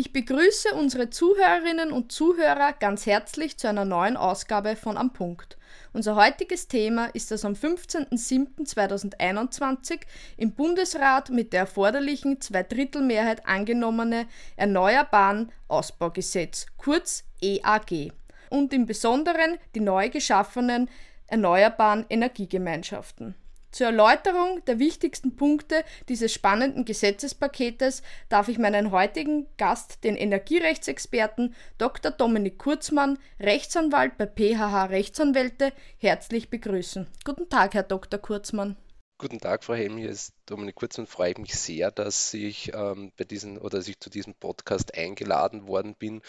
Ich begrüße unsere Zuhörerinnen und Zuhörer ganz herzlich zu einer neuen Ausgabe von Am Punkt. Unser heutiges Thema ist das am 15.07.2021 im Bundesrat mit der erforderlichen Zweidrittelmehrheit angenommene Erneuerbaren Ausbaugesetz, kurz EAG, und im Besonderen die neu geschaffenen Erneuerbaren Energiegemeinschaften. Zur Erläuterung der wichtigsten Punkte dieses spannenden Gesetzespaketes darf ich meinen heutigen Gast, den Energierechtsexperten Dr. Dominik Kurzmann, Rechtsanwalt bei PHH Rechtsanwälte, herzlich begrüßen. Guten Tag, Herr Dr. Kurzmann. Guten Tag, Frau Helm, hier ist Dominik Kurzmann. Freue mich sehr, dass ich ähm, bei diesen oder dass ich zu diesem Podcast eingeladen worden bin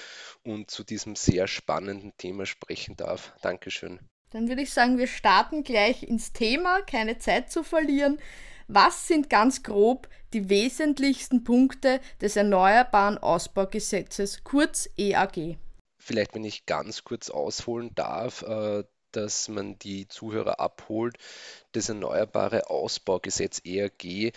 und zu diesem sehr spannenden Thema sprechen darf. Dankeschön. Dann würde ich sagen, wir starten gleich ins Thema, keine Zeit zu verlieren. Was sind ganz grob die wesentlichsten Punkte des Erneuerbaren Ausbaugesetzes, kurz EAG? Vielleicht, wenn ich ganz kurz ausholen darf, äh, dass man die Zuhörer abholt. Das Erneuerbare Ausbaugesetz EAG äh,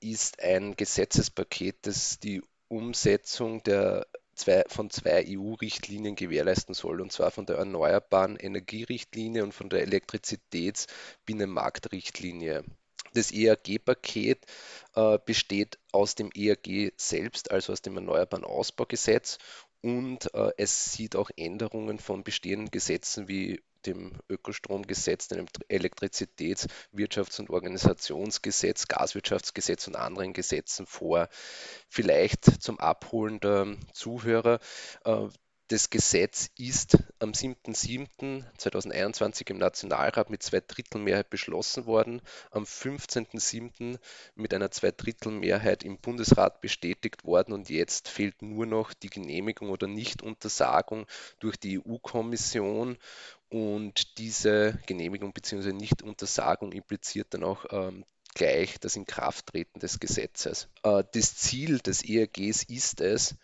ist ein Gesetzespaket, das die Umsetzung der zwei, von zwei EU-Richtlinien gewährleisten soll, und zwar von der Erneuerbaren Energierichtlinie und von der Elektrizitätsbinnenmarktrichtlinie. Das EAG-Paket äh, besteht aus dem EAG selbst, also aus dem Erneuerbaren Ausbaugesetz, und äh, es sieht auch Änderungen von bestehenden Gesetzen wie dem Ökostromgesetz, dem Elektrizitäts-, Wirtschafts- und Organisationsgesetz, Gaswirtschaftsgesetz und anderen Gesetzen vor. Vielleicht zum Abholen der Zuhörer. Äh, das Gesetz ist am 7.7.2021 im Nationalrat mit Zweidrittelmehrheit beschlossen worden, am 15.7. mit einer Zweidrittelmehrheit im Bundesrat bestätigt worden und jetzt fehlt nur noch die Genehmigung oder Nichtuntersagung durch die EU-Kommission und diese Genehmigung bzw. Nichtuntersagung impliziert dann auch ähm, gleich das Inkrafttreten des Gesetzes. Äh, das Ziel des ERGs ist es,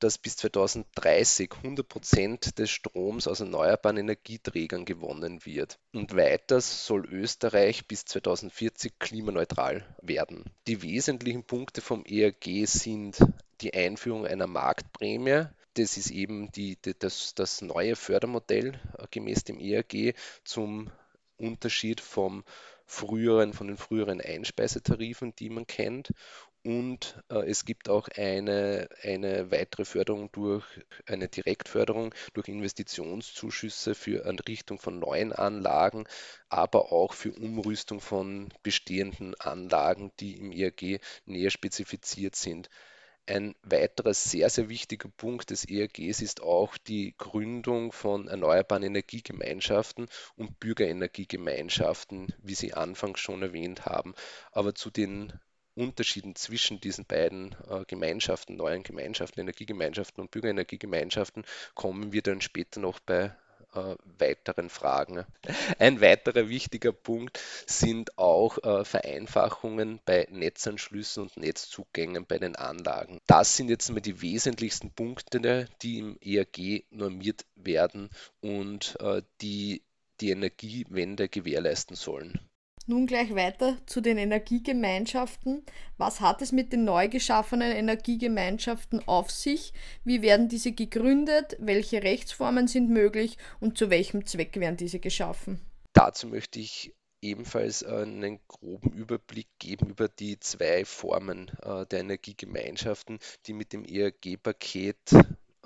dass bis 2030 100 Prozent des Stroms aus erneuerbaren Energieträgern gewonnen wird. Und weiters soll Österreich bis 2040 klimaneutral werden. Die wesentlichen Punkte vom ERG sind die Einführung einer Marktprämie, das ist eben die, die, das, das neue Fördermodell äh, gemäß dem ERG zum Unterschied vom früheren, von den früheren Einspeisetarifen, die man kennt. Und äh, es gibt auch eine, eine weitere Förderung durch eine Direktförderung durch Investitionszuschüsse für Anrichtung von neuen Anlagen, aber auch für Umrüstung von bestehenden Anlagen, die im ERG näher spezifiziert sind. Ein weiterer sehr, sehr wichtiger Punkt des ERGs ist auch die Gründung von erneuerbaren Energiegemeinschaften und Bürgerenergiegemeinschaften, wie Sie anfangs schon erwähnt haben. Aber zu den Unterschieden zwischen diesen beiden äh, Gemeinschaften, neuen Gemeinschaften, Energiegemeinschaften und Bürgerenergiegemeinschaften, kommen wir dann später noch bei äh, weiteren Fragen. Ein weiterer wichtiger Punkt sind auch äh, Vereinfachungen bei Netzanschlüssen und Netzzugängen bei den Anlagen. Das sind jetzt mal die wesentlichsten Punkte, die im ERG normiert werden und äh, die die Energiewende gewährleisten sollen. Nun gleich weiter zu den Energiegemeinschaften. Was hat es mit den neu geschaffenen Energiegemeinschaften auf sich? Wie werden diese gegründet? Welche Rechtsformen sind möglich und zu welchem Zweck werden diese geschaffen? Dazu möchte ich ebenfalls einen groben Überblick geben über die zwei Formen äh, der Energiegemeinschaften, die mit dem ERG-Paket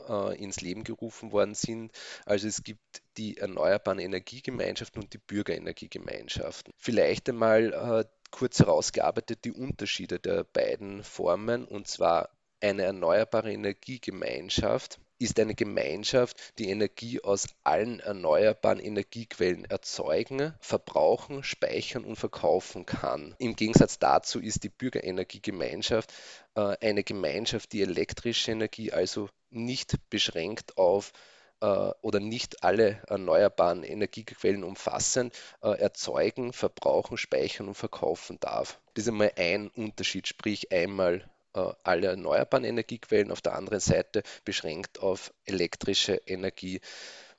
äh, ins Leben gerufen worden sind. Also es gibt die Erneuerbaren Energiegemeinschaften und die Bürgerenergiegemeinschaften. Vielleicht einmal äh, kurz herausgearbeitet die Unterschiede der beiden Formen und zwar eine erneuerbare Energiegemeinschaft ist eine Gemeinschaft, die Energie aus allen erneuerbaren Energiequellen erzeugen, verbrauchen, speichern und verkaufen kann. Im Gegensatz dazu ist die Bürgerenergiegemeinschaft äh, eine Gemeinschaft, die elektrische Energie also nicht beschränkt auf äh, oder nicht alle erneuerbaren Energiequellen umfassend äh, erzeugen, verbrauchen, speichern und verkaufen darf. Das ist einmal ein Unterschied, sprich einmal äh, alle erneuerbaren Energiequellen, auf der anderen Seite beschränkt auf elektrische Energie.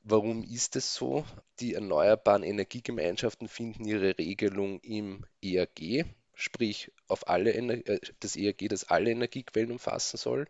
Warum ist es so? Die erneuerbaren Energiegemeinschaften finden ihre Regelung im EAG, sprich auf alle äh, das ERG, das alle Energiequellen umfassen soll.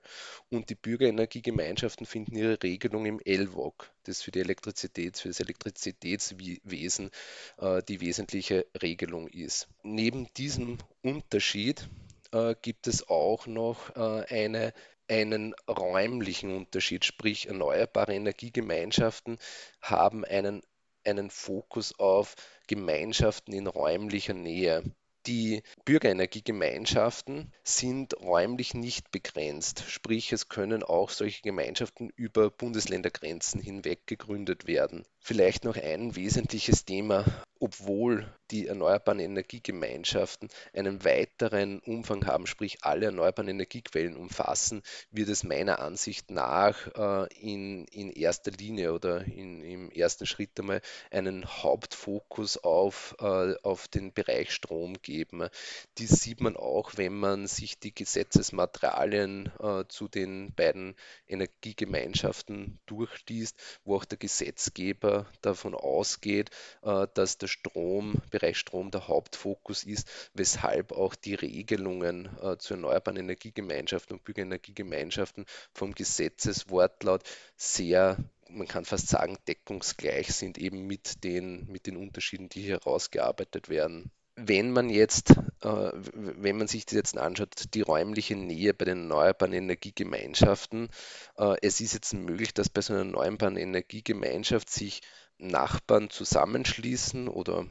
Und die Bürgerenergiegemeinschaften finden ihre Regelung im LWOG, das für die Elektrizität, für das Elektrizitätswesen äh, die wesentliche Regelung ist. Neben diesem Unterschied äh, gibt es auch noch eine einen räumlichen Unterschied, sprich erneuerbare Energiegemeinschaften haben einen, einen Fokus auf Gemeinschaften in räumlicher Nähe. Die Bürgerenergiegemeinschaften sind räumlich nicht begrenzt, sprich es können auch solche Gemeinschaften über Bundesländergrenzen hinweg gegründet werden. Vielleicht noch ein wesentliches Thema obwohl die erneuerbaren Energiegemeinschaften einen weiteren Umfang haben, sprich alle erneuerbaren Energiequellen umfassen, wird es meiner Ansicht nach äh, in, in erster Linie oder in, im ersten Schritt einmal einen Hauptfokus auf, äh, auf den Bereich Strom geben. Dies sieht man auch, wenn man sich die Gesetzesmaterialien äh, zu den beiden Energiegemeinschaften durchliest, wo auch der Gesetzgeber davon ausgeht, äh, dass der der Strom, Bereich Strom der Hauptfokus ist, weshalb auch die Regelungen äh, zu erneuerbaren Energiegemeinschaften und Bürgerenergiegemeinschaften vom Gesetzeswortlaut sehr man kann fast sagen, deckungsgleich sind eben mit den, mit den Unterschieden, die hier herausgearbeitet werden. Wenn man jetzt, äh, wenn man sich das jetzt anschaut, die räumliche Nähe bei den erneuerbaren Energiegemeinschaften, äh, es ist jetzt möglich, dass bei so einer erneuerbaren Energiegemeinschaft sich Nachbarn zusammenschließen oder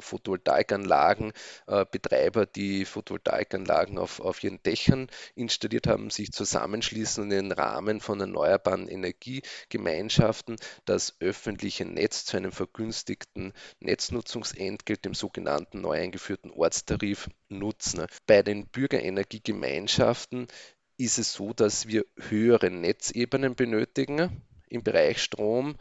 Photovoltaikanlagen, äh, Betreiber, die Photovoltaikanlagen auf, auf ihren Dächern installiert haben, sich zusammenschließen und im Rahmen von erneuerbaren Energiegemeinschaften das öffentliche Netz zu einem vergünstigten Netznutzungsentgelt, dem sogenannten neu eingeführten Ortstarif, nutzen. Bei den Bürgerenergiegemeinschaften ist es so, dass wir höhere Netzebenen benötigen im Bereich Strom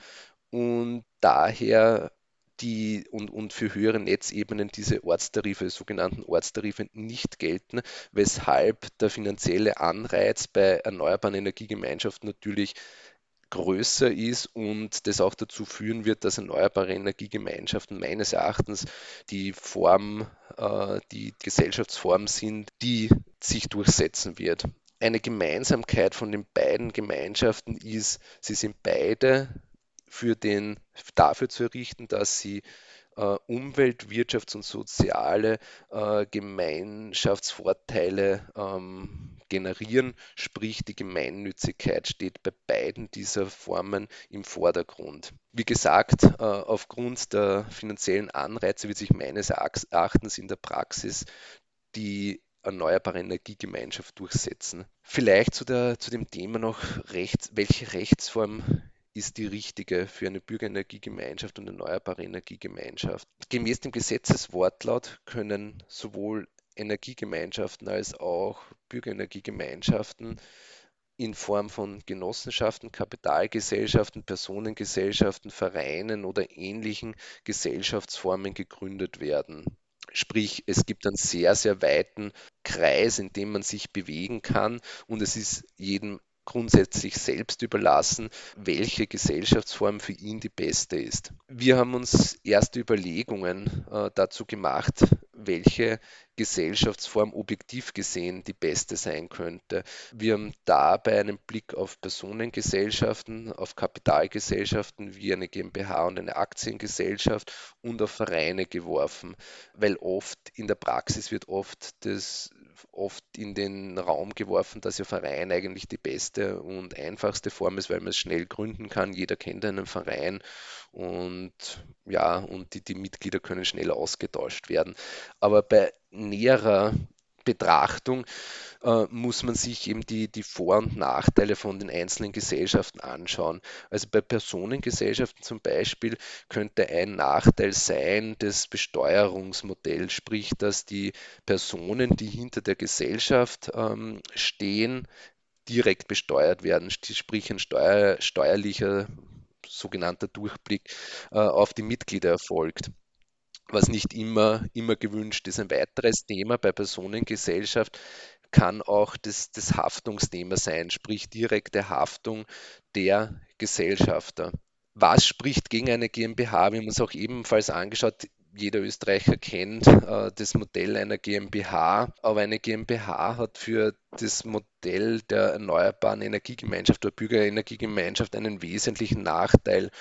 und daher die und, und für höhere Netzebenen diese Ortstarife, sogenannten Ortstarife nicht gelten, weshalb der finanzielle Anreiz bei erneuerbaren Energiegemeinschaften natürlich größer ist und das auch dazu führen wird, dass erneuerbare Energiegemeinschaften meines Erachtens die Form, äh, die Gesellschaftsform sind, die sich durchsetzen wird. Eine Gemeinsamkeit von den beiden Gemeinschaften ist, sie sind beide für den, dafür zu errichten, dass sie äh, Umwelt-, Wirtschafts- und soziale äh, Gemeinschaftsvorteile ähm, generieren, sprich die Gemeinnützigkeit steht bei beiden dieser Formen im Vordergrund. Wie gesagt, äh, aufgrund der finanziellen Anreize wird sich meines Erachtens in der Praxis die erneuerbare Energiegemeinschaft durchsetzen. Vielleicht zu, der, zu dem Thema noch, rechts, welche Rechtsform ist die richtige für eine Bürgerenergiegemeinschaft und erneuerbare Energiegemeinschaft. Gemäß dem Gesetzeswortlaut können sowohl Energiegemeinschaften als auch Bürgerenergiegemeinschaften in Form von Genossenschaften, Kapitalgesellschaften, Personengesellschaften, Vereinen oder ähnlichen Gesellschaftsformen gegründet werden. Sprich, es gibt einen sehr, sehr weiten Kreis, in dem man sich bewegen kann und es ist jedem grundsätzlich selbst überlassen, welche Gesellschaftsform für ihn die beste ist. Wir haben uns erste Überlegungen äh, dazu gemacht, welche Gesellschaftsform objektiv gesehen die beste sein könnte. Wir haben dabei einen Blick auf Personengesellschaften, auf Kapitalgesellschaften wie eine GmbH und eine Aktiengesellschaft und auf Vereine geworfen, weil oft in der Praxis wird oft das oft in den Raum geworfen, dass ja Verein eigentlich die beste und einfachste Form ist, weil man es schnell gründen kann. Jeder kennt einen Verein und ja, und die, die Mitglieder können schnell ausgetauscht werden. Aber bei näherer Betrachtung äh, muss man sich eben die, die Vor- und Nachteile von den einzelnen Gesellschaften anschauen. Also bei Personengesellschaften zum Beispiel könnte ein Nachteil sein das Besteuerungsmodell, sprich, dass die Personen, die hinter der Gesellschaft ähm, stehen, direkt besteuert werden, sprich ein steuer, steuerlicher sogenannter Durchblick äh, auf die Mitglieder erfolgt was nicht immer, immer gewünscht ist. Ein weiteres Thema bei Personengesellschaft kann auch das, das Haftungsthema sein, sprich direkte Haftung der Gesellschafter. Was spricht gegen eine GmbH? Wir haben uns auch ebenfalls angeschaut, jeder Österreicher kennt äh, das Modell einer GmbH, aber eine GmbH hat für das Modell der erneuerbaren Energiegemeinschaft oder Bürgerenergiegemeinschaft einen wesentlichen Nachteil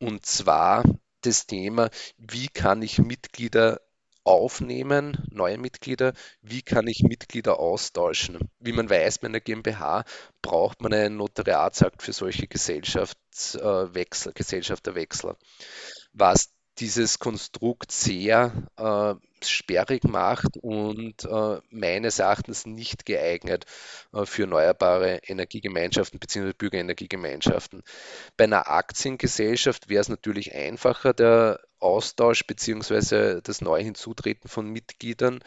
und zwar das Thema, wie kann ich Mitglieder aufnehmen, neue Mitglieder, wie kann ich Mitglieder austauschen. Wie man weiß, bei einer GmbH braucht man einen Notariatsakt für solche Gesellschaftswechsel, Gesellschafterwechsel. Was dieses Konstrukt sehr äh, sperrig macht und äh, meines Erachtens nicht geeignet äh, für erneuerbare Energiegemeinschaften bzw. Bürgerenergiegemeinschaften. Bei einer Aktiengesellschaft wäre es natürlich einfacher, der Austausch bzw. das neue Hinzutreten von Mitgliedern.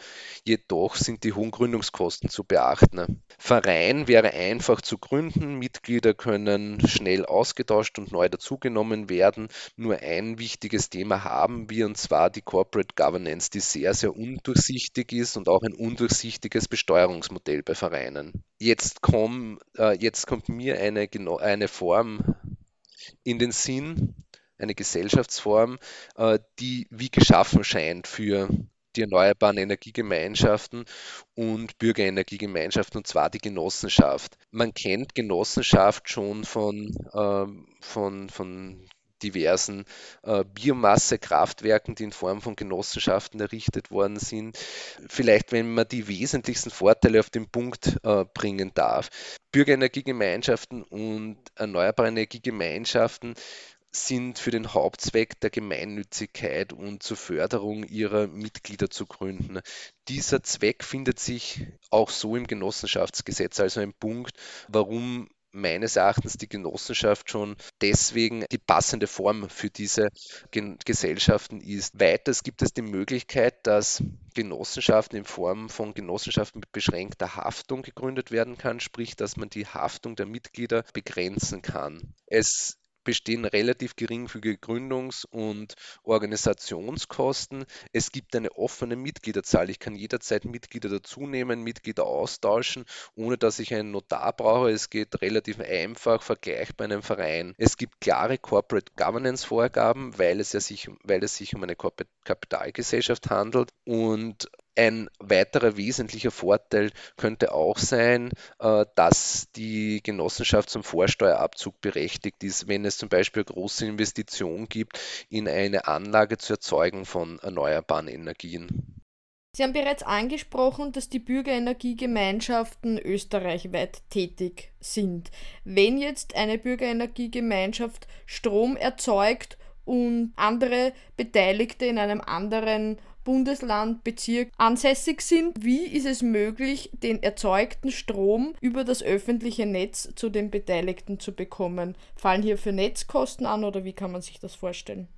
Jedoch sind die hohen Gründungskosten zu beachten. Verein wäre einfach zu gründen, Mitglieder können schnell ausgetauscht und neu dazugenommen werden. Nur ein wichtiges Thema haben wir und zwar die Corporate Governance, die sehr, sehr undurchsichtig ist und auch ein undurchsichtiges Besteuerungsmodell bei Vereinen. Jetzt, komm, äh, jetzt kommt mir eine, eine Form in den Sinn, eine Gesellschaftsform, äh, die wie geschaffen scheint für die erneuerbaren Energiegemeinschaften und Bürgerenergiegemeinschaften, und zwar die Genossenschaft. Man kennt Genossenschaft schon von, ähm, von, von diversen äh, Biomassekraftwerken, die in Form von Genossenschaften errichtet worden sind. Vielleicht, wenn man die wesentlichsten Vorteile auf den Punkt äh, bringen darf. Bürgerenergiegemeinschaften und erneuerbare Energiegemeinschaften sind für den Hauptzweck der Gemeinnützigkeit und zur Förderung ihrer Mitglieder zu gründen. Dieser Zweck findet sich auch so im Genossenschaftsgesetz, also ein Punkt, warum meines Erachtens die Genossenschaft schon deswegen die passende Form für diese Gesellschaften ist. Weiters gibt es die Möglichkeit, dass Genossenschaften in Form von Genossenschaften mit beschränkter Haftung gegründet werden kann, sprich, dass man die Haftung der Mitglieder begrenzen kann. Es bestehen relativ geringfügige Gründungs- und Organisationskosten. Es gibt eine offene Mitgliederzahl. Ich kann jederzeit Mitglieder dazunehmen, Mitglieder austauschen, ohne dass ich einen Notar brauche. Es geht relativ einfach, vergleichbar einem Verein. Es gibt klare Corporate Governance Vorgaben, weil es, ja sich, weil es sich um eine Kapitalgesellschaft handelt und ein weiterer wesentlicher Vorteil könnte auch sein, äh, dass die Genossenschaft zum Vorsteuerabzug berechtigt ist, wenn es zum Beispiel große Investition gibt in eine Anlage zur Erzeugung von erneuerbaren Energien. Sie haben bereits angesprochen, dass die Bürgerenergiegemeinschaften österreichweit tätig sind. Wenn jetzt eine Bürgerenergiegemeinschaft Strom erzeugt und andere Beteiligte in einem anderen Bundesland, Bezirk ansässig sind. Wie ist es möglich, den erzeugten Strom über das öffentliche Netz zu den Beteiligten zu bekommen? Fallen hierfür Netzkosten an oder wie kann man sich das vorstellen?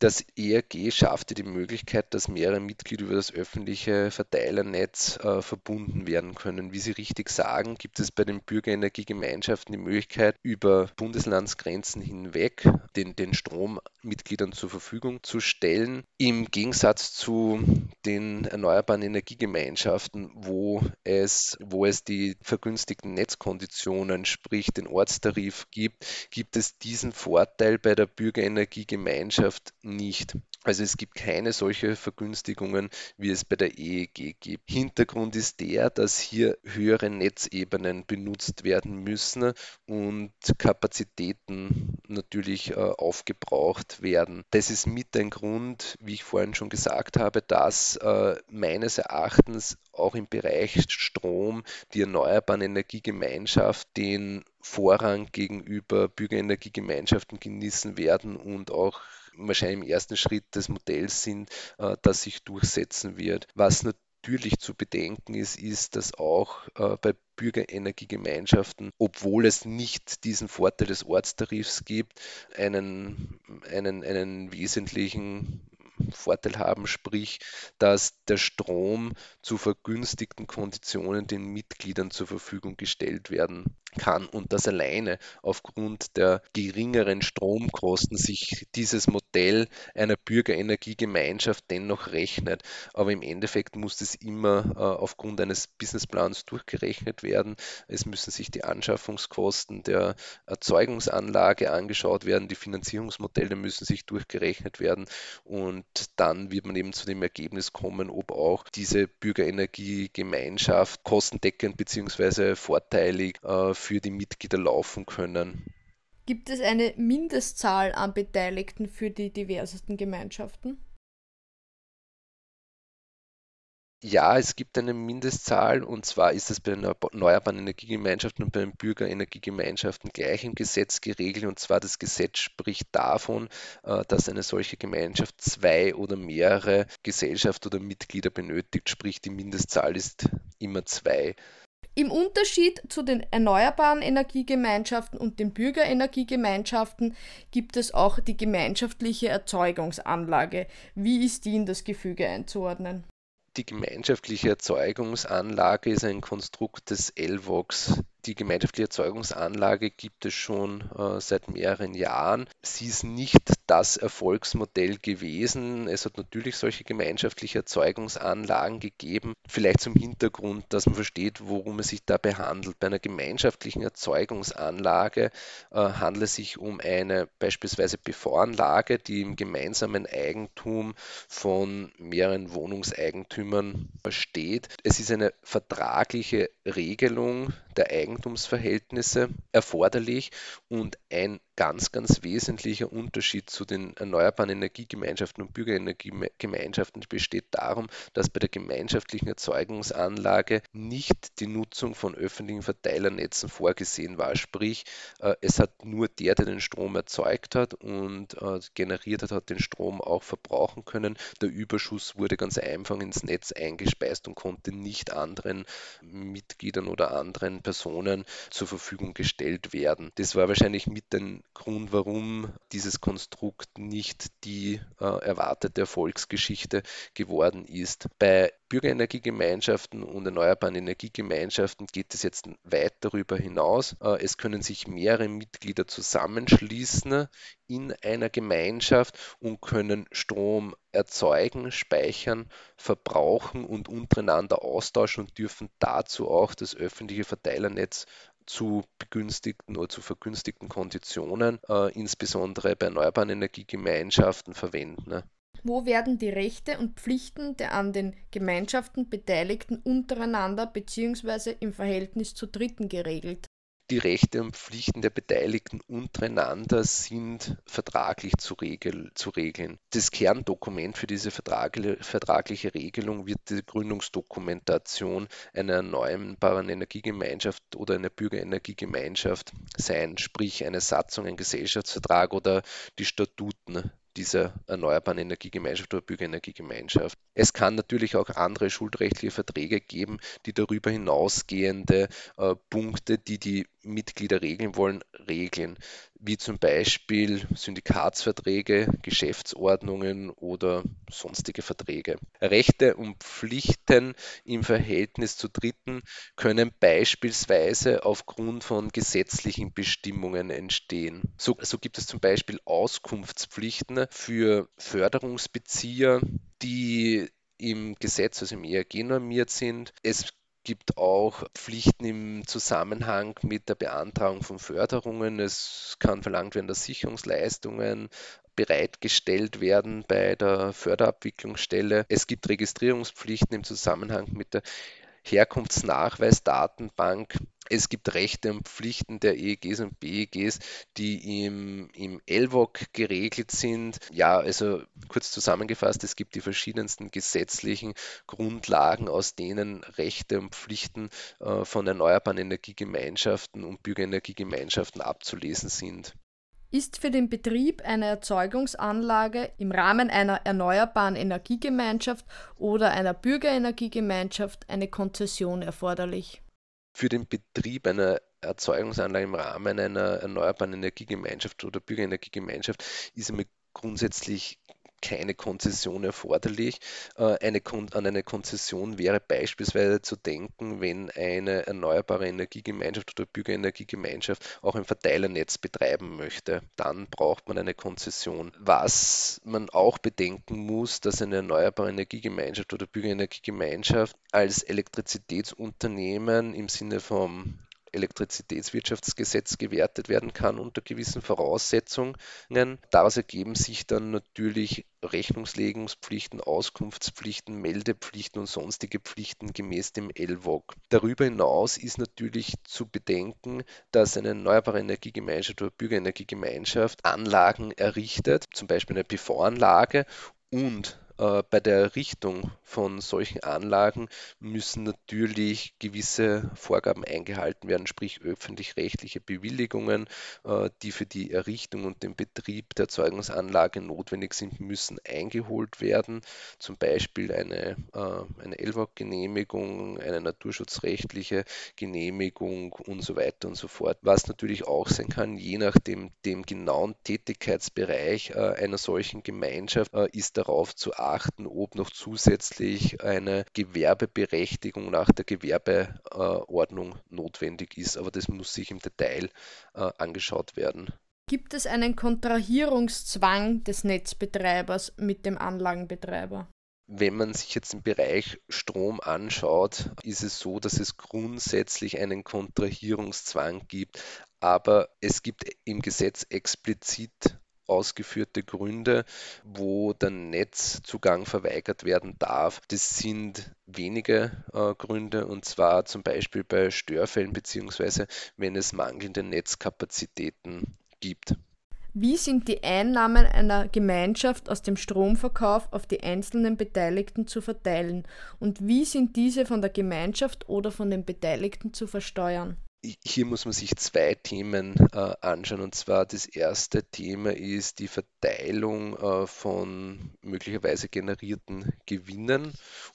Das ERG schaffte die Möglichkeit, dass mehrere Mitglieder über das öffentliche Verteilernetz äh, verbunden werden können. Wie Sie richtig sagen, gibt es bei den Bürgerenergiegemeinschaften die Möglichkeit, über Bundeslandsgrenzen hinweg den, den Strom Mitgliedern zur Verfügung zu stellen. Im Gegensatz zu den erneuerbaren Energiegemeinschaften, wo es, wo es die vergünstigten Netzkonditionen, sprich den Ortstarif gibt, gibt es diesen Vorteil bei der Bürgerenergiegemeinschaft nicht. Also es gibt keine solche Vergünstigungen, wie es bei der EEG gibt. Hintergrund ist der, dass hier höhere Netzebenen benutzt werden müssen und Kapazitäten natürlich äh, aufgebraucht werden. Das ist mit ein Grund, wie ich vorhin schon gesagt habe, dass äh, meines Erachtens auch im Bereich Strom die erneuerbaren Energiegemeinschaft den Vorrang gegenüber Bürgerenergiegemeinschaften genießen werden und auch wahrscheinlich im ersten Schritt des Modells sind, äh, das sich durchsetzen wird. Was natürlich zu bedenken ist, ist, dass auch äh, bei Bürgerenergiegemeinschaften, obwohl es nicht diesen Vorteil des Ortstarifs gibt, einen, einen, einen wesentlichen Vorteil haben, sprich, dass der Strom zu vergünstigten Konditionen den Mitgliedern zur Verfügung gestellt werden kann und dass alleine aufgrund der geringeren Stromkosten sich dieses Modell einer Bürgerenergiegemeinschaft dennoch rechnet. Aber im Endeffekt muss es immer äh, aufgrund eines Businessplans durchgerechnet werden. Es müssen sich die Anschaffungskosten der Erzeugungsanlage angeschaut werden, die Finanzierungsmodelle müssen sich durchgerechnet werden und dann wird man eben zu dem Ergebnis kommen, ob auch diese Bürgerenergiegemeinschaft kostendeckend bzw. vorteilig äh, für die Mitglieder laufen können. Gibt es eine Mindestzahl an Beteiligten für die diversesten Gemeinschaften? Ja, es gibt eine Mindestzahl und zwar ist es bei den erneuerbaren Energiegemeinschaften und bei den Bürgerenergiegemeinschaften gleich im Gesetz geregelt und zwar das Gesetz spricht davon, äh, dass eine solche Gemeinschaft zwei oder mehrere Gesellschaft oder Mitglieder benötigt, sprich die Mindestzahl ist immer zwei. Im Unterschied zu den erneuerbaren Energiegemeinschaften und den Bürgerenergiegemeinschaften gibt es auch die gemeinschaftliche Erzeugungsanlage. Wie ist die in das Gefüge einzuordnen? Die gemeinschaftliche Erzeugungsanlage ist ein Konstrukt des LVOX, die gemeinschaftliche Erzeugungsanlage gibt es schon äh, seit mehreren Jahren. Sie ist nicht das Erfolgsmodell gewesen. Es hat natürlich solche gemeinschaftliche Erzeugungsanlagen gegeben. Vielleicht zum Hintergrund, dass man versteht, worum es sich dabei handelt. Bei einer gemeinschaftlichen Erzeugungsanlage äh, handelt es sich um eine beispielsweise PV-Anlage, die im gemeinsamen Eigentum von mehreren Wohnungseigentümern steht. Es ist eine vertragliche Regelung der Eigentumsverhältnisse erforderlich und ein ganz, ganz wesentlicher Unterschied zu den erneuerbaren Energiegemeinschaften und Bürgerenergiegemeinschaften besteht darum, dass bei der gemeinschaftlichen Erzeugungsanlage nicht die Nutzung von öffentlichen Verteilernetzen vorgesehen war. Sprich, äh, es hat nur der, der den Strom erzeugt hat und äh, generiert hat, hat den Strom auch verbrauchen können. Der Überschuss wurde ganz einfach ins Netz eingespeist und konnte nicht anderen Mitgliedern oder anderen Personen zur Verfügung gestellt werden. Das war wahrscheinlich mit den Grund, warum dieses Konstrukt nicht die äh, erwartete Erfolgsgeschichte geworden ist. Bei Bürgerenergiegemeinschaften und erneuerbaren Energiegemeinschaften geht es jetzt weit darüber hinaus. Äh, es können sich mehrere Mitglieder zusammenschließen in einer Gemeinschaft und können Strom erzeugen, speichern, verbrauchen und untereinander austauschen und dürfen dazu auch das öffentliche Verteilernetz zu begünstigten oder zu vergünstigten Konditionen, äh, insbesondere bei erneuerbaren Energiegemeinschaften verwenden. Ne? Wo werden die Rechte und Pflichten der an den Gemeinschaften Beteiligten untereinander bzw. im Verhältnis zu Dritten geregelt? Die Rechte und Pflichten der Beteiligten untereinander sind vertraglich zu, regel, zu regeln. Das Kerndokument für diese vertragliche Regelung wird die Gründungsdokumentation einer erneuerbaren Energiegemeinschaft oder einer Bürgerenergiegemeinschaft sein, sprich eine Satzung, ein Gesellschaftsvertrag oder die Statuten dieser erneuerbaren Energiegemeinschaft oder Bürgerenergiegemeinschaft. Es kann natürlich auch andere schuldrechtliche Verträge geben, die darüber hinausgehende äh, Punkte, die die Mitglieder regeln wollen, regeln, wie zum Beispiel Syndikatsverträge, Geschäftsordnungen oder sonstige Verträge. Rechte und Pflichten im Verhältnis zu Dritten können beispielsweise aufgrund von gesetzlichen Bestimmungen entstehen. So, so gibt es zum Beispiel Auskunftspflichten für Förderungsbezieher, die im Gesetz, also im ERG normiert sind. Es gibt auch Pflichten im Zusammenhang mit der Beantragung von Förderungen. Es kann verlangt werden, dass Sicherungsleistungen bereitgestellt werden bei der Förderabwicklungsstelle. Es gibt Registrierungspflichten im Zusammenhang mit der Herkunftsnachweisdatenbank. Es gibt Rechte und Pflichten der EEGs und BEGs, die im, im LVOG geregelt sind. Ja, also kurz zusammengefasst, es gibt die verschiedensten gesetzlichen Grundlagen, aus denen Rechte und Pflichten äh, von erneuerbaren Energiegemeinschaften und Bürgerenergiegemeinschaften abzulesen sind. Ist für den Betrieb einer Erzeugungsanlage im Rahmen einer erneuerbaren Energiegemeinschaft oder einer Bürgerenergiegemeinschaft eine Konzession erforderlich? Für den Betrieb einer Erzeugungsanlage im Rahmen einer erneuerbaren Energiegemeinschaft oder Bürgerenergiegemeinschaft ist einmal grundsätzlich keine Konzession erforderlich. Äh, eine, an eine Konzession wäre beispielsweise zu denken, wenn eine erneuerbare Energiegemeinschaft oder Bürgerenergiegemeinschaft auch ein Verteilernetz betreiben möchte. Dann braucht man eine Konzession. Was man auch bedenken muss, dass eine erneuerbare Energiegemeinschaft oder Bürgerenergiegemeinschaft als Elektrizitätsunternehmen im Sinne vom Elektrizitätswirtschaftsgesetz gewertet werden kann unter gewissen Voraussetzungen. Daraus ergeben sich dann natürlich Rechnungslegungspflichten, Auskunftspflichten, Meldepflichten und sonstige Pflichten gemäß dem LWOG. Darüber hinaus ist natürlich zu bedenken, dass eine erneuerbare Energiegemeinschaft oder Bürgerenergiegemeinschaft Anlagen errichtet, zum Beispiel eine PV-Anlage und äh, bei der Errichtung von solchen Anlagen müssen natürlich gewisse Vorgaben eingehalten werden, sprich öffentlich-rechtliche Bewilligungen, äh, die für die Errichtung und den Betrieb der Erzeugungsanlage notwendig sind, müssen eingeholt werden. Zum Beispiel eine, äh, eine LWOG-Genehmigung, eine naturschutzrechtliche Genehmigung und so weiter und so fort. Was natürlich auch sein kann, je nach dem, dem genauen Tätigkeitsbereich einer solchen Gemeinschaft ist darauf zu achten, beachten, ob noch zusätzlich eine Gewerbeberechtigung nach der Gewerbeordnung notwendig ist. Aber das muss sich im Detail äh, angeschaut werden. Gibt es einen Kontrahierungszwang des Netzbetreibers mit dem Anlagenbetreiber? Wenn man sich jetzt den Bereich Strom anschaut, ist es so, dass es grundsätzlich einen Kontrahierungszwang gibt, aber es gibt im Gesetz explizit ausgeführte Gründe, wo der Netzzugang verweigert werden darf. Das sind wenige äh, Gründe und zwar zum Beispiel bei Störfällen beziehungsweise wenn es mangelnde Netzkapazitäten gibt. Wie sind die Einnahmen einer Gemeinschaft aus dem Stromverkauf auf die einzelnen Beteiligten zu verteilen und wie sind diese von der Gemeinschaft oder von den Beteiligten zu versteuern? Hier muss man sich zwei Themen äh, anschauen. Und zwar das erste Thema ist die Verteilung äh, von möglicherweise generierten Gewinnen.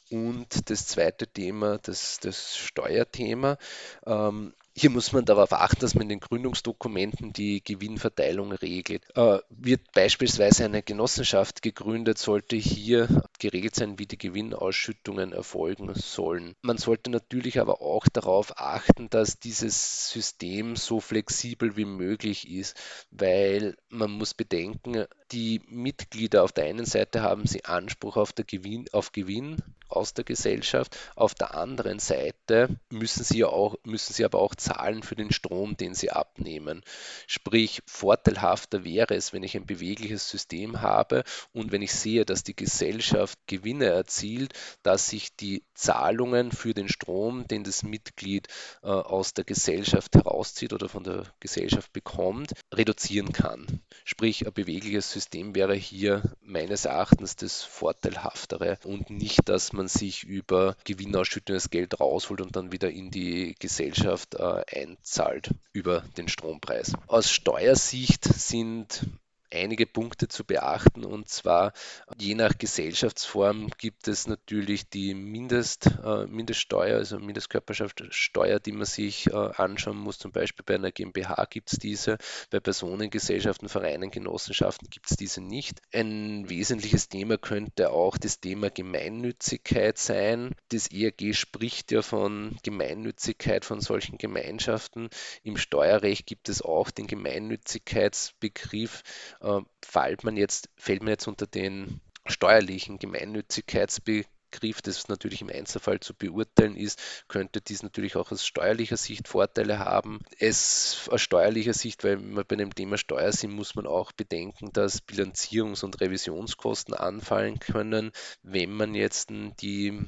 Und das zweite Thema, das, das Steuerthema. Ähm, hier muss man darauf achten, dass man in den Gründungsdokumenten die Gewinnverteilung regelt. Äh, wird beispielsweise eine Genossenschaft gegründet, sollte hier geregelt sein, wie die Gewinnausschüttungen erfolgen sollen. Man sollte natürlich aber auch darauf achten, dass dieses System so flexibel wie möglich ist, weil man muss bedenken, die Mitglieder auf der einen Seite haben sie Anspruch auf, Gewinn, auf Gewinn aus der Gesellschaft. Auf der anderen Seite müssen sie, auch, müssen sie aber auch zahlen für den Strom, den sie abnehmen. Sprich, vorteilhafter wäre es, wenn ich ein bewegliches System habe und wenn ich sehe, dass die Gesellschaft Gewinne erzielt, dass sich die Zahlungen für den Strom, den das Mitglied äh, aus der Gesellschaft herauszieht oder von der Gesellschaft bekommt, reduzieren kann. Sprich, ein bewegliches System wäre hier meines Erachtens das Vorteilhaftere und nicht, dass man sich über gewinnausschüttendes Geld rausholt und dann wieder in die Gesellschaft äh, einzahlt über den Strompreis. Aus Steuersicht sind einige Punkte zu beachten. Und zwar je nach Gesellschaftsform gibt es natürlich die Mindest, äh, Mindeststeuer, also Mindestkörperschaftssteuer, die man sich äh, anschauen muss. Zum Beispiel bei einer GmbH gibt es diese, bei Personengesellschaften, Vereinen, Genossenschaften gibt es diese nicht. Ein wesentliches Thema könnte auch das Thema Gemeinnützigkeit sein. Das ERG spricht ja von Gemeinnützigkeit von solchen Gemeinschaften. Im Steuerrecht gibt es auch den Gemeinnützigkeitsbegriff äh, fällt man jetzt, fällt man jetzt unter den steuerlichen Gemeinnützigkeitsbegriff, das natürlich im Einzelfall zu beurteilen ist, könnte dies natürlich auch aus steuerlicher Sicht Vorteile haben. Es aus steuerlicher Sicht, weil man bei dem Thema Steuer sind, muss man auch bedenken, dass Bilanzierungs- und Revisionskosten anfallen können, wenn man jetzt die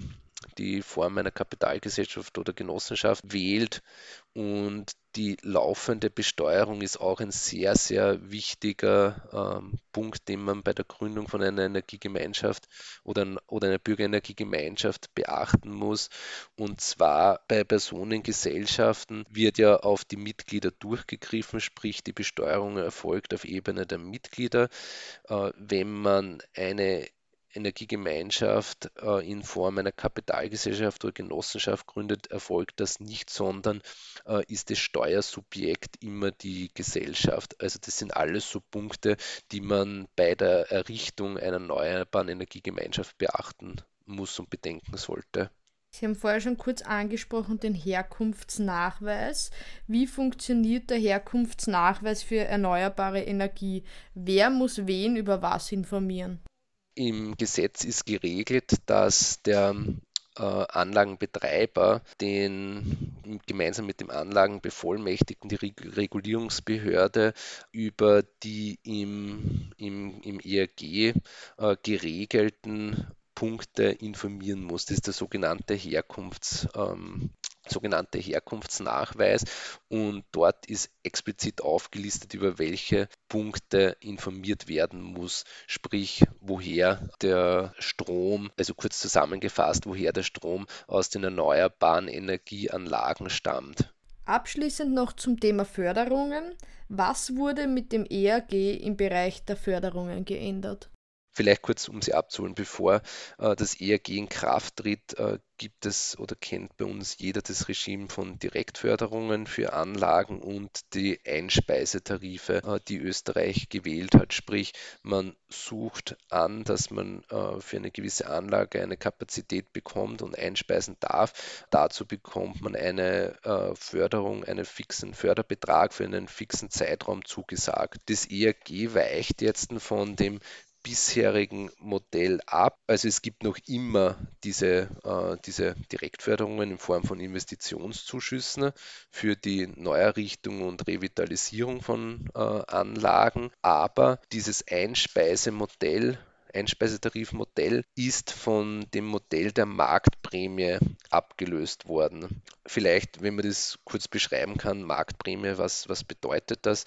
die Form einer Kapitalgesellschaft oder Genossenschaft wählt. Und die laufende Besteuerung ist auch ein sehr, sehr wichtiger ähm, Punkt, den man bei der Gründung von einer Energiegemeinschaft oder, oder einer Bürgerenergiegemeinschaft beachten muss. Und zwar bei Personengesellschaften wird ja auf die Mitglieder durchgegriffen, sprich die Besteuerung erfolgt auf Ebene der Mitglieder. Äh, wenn man eine Energiegemeinschaft äh, in Form einer Kapitalgesellschaft oder Genossenschaft gründet, erfolgt das nicht, sondern äh, ist das Steuersubjekt immer die Gesellschaft. Also das sind alles so Punkte, die man bei der Errichtung einer erneuerbaren Energiegemeinschaft beachten muss und bedenken sollte. Sie haben vorher schon kurz angesprochen den Herkunftsnachweis. Wie funktioniert der Herkunftsnachweis für erneuerbare Energie? Wer muss wen über was informieren? Im Gesetz ist geregelt, dass der äh, Anlagenbetreiber den gemeinsam mit dem Anlagenbevollmächtigten die Regulierungsbehörde über die im, im, im ERG äh, geregelten Punkte informieren muss. Das ist der sogenannte Herkunfts, ähm, sogenannte Herkunftsnachweis und dort ist explizit aufgelistet, über welche Punkte informiert werden muss, sprich woher der Strom, also kurz zusammengefasst, woher der Strom aus den erneuerbaren Energieanlagen stammt. Abschließend noch zum Thema Förderungen. Was wurde mit dem ERG im Bereich der Förderungen geändert? Vielleicht kurz, um sie abzuholen, bevor äh, das ERG in Kraft tritt, äh, gibt es oder kennt bei uns jeder das Regime von Direktförderungen für Anlagen und die Einspeisetarife, äh, die Österreich gewählt hat. Sprich, man sucht an, dass man äh, für eine gewisse Anlage eine Kapazität bekommt und einspeisen darf. Dazu bekommt man eine äh, Förderung, einen fixen Förderbetrag für einen fixen Zeitraum zugesagt. Das ERG weicht jetzt von dem bisherigen Modell ab. Also es gibt noch immer diese, äh, diese Direktförderungen in Form von Investitionszuschüssen für die Neuerrichtung und Revitalisierung von äh, Anlagen, aber dieses Einspeisemodell Einspeisetarifmodell ist von dem Modell der Marktprämie abgelöst worden. Vielleicht, wenn man das kurz beschreiben kann, Marktprämie, was, was bedeutet das?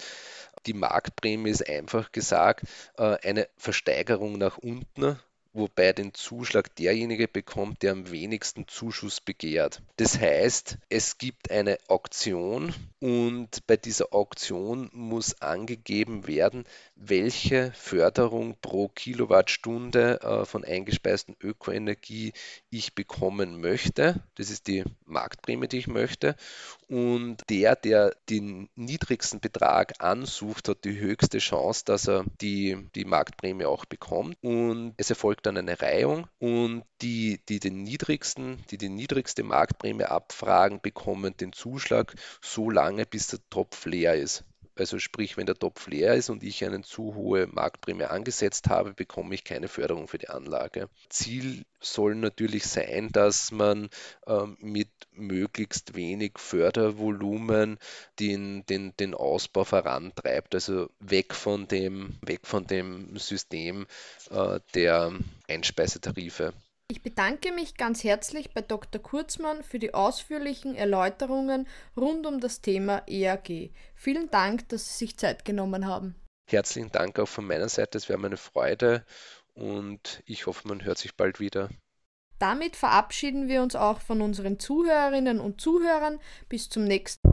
Die Marktprämie ist einfach gesagt äh, eine Versteigerung nach unten wobei den Zuschlag derjenige bekommt, der am wenigsten Zuschuss begehrt. Das heißt, es gibt eine Auktion und bei dieser Auktion muss angegeben werden, welche Förderung pro Kilowattstunde äh, von eingespeisten Ökoenergie ich bekommen möchte. Das ist die Marktprämie, die ich möchte. Und der, der den niedrigsten Betrag ansucht, hat die höchste Chance, dass er die, die Marktprämie auch bekommt. Und es erfolgt dann eine Reihung und die, die den niedrigsten, die die niedrigste Marktprämie abfragen, bekommen den Zuschlag so lange, bis der Topf leer ist. Also sprich, wenn der Topf leer ist und ich eine zu hohe Marktprämie angesetzt habe, bekomme ich keine Förderung für die Anlage. Ziel soll natürlich sein, dass man ähm, mit möglichst wenig Fördervolumen den, den, den Ausbau vorantreibt, also weg von dem, weg von dem System äh, der Einspeisetarife. Ich bedanke mich ganz herzlich bei Dr. Kurzmann für die ausführlichen Erläuterungen rund um das Thema EAG. Vielen Dank, dass Sie sich Zeit genommen haben. Herzlichen Dank auch von meiner Seite, es wäre meine Freude und ich hoffe, man hört sich bald wieder. Damit verabschieden wir uns auch von unseren Zuhörerinnen und Zuhörern. Bis zum nächsten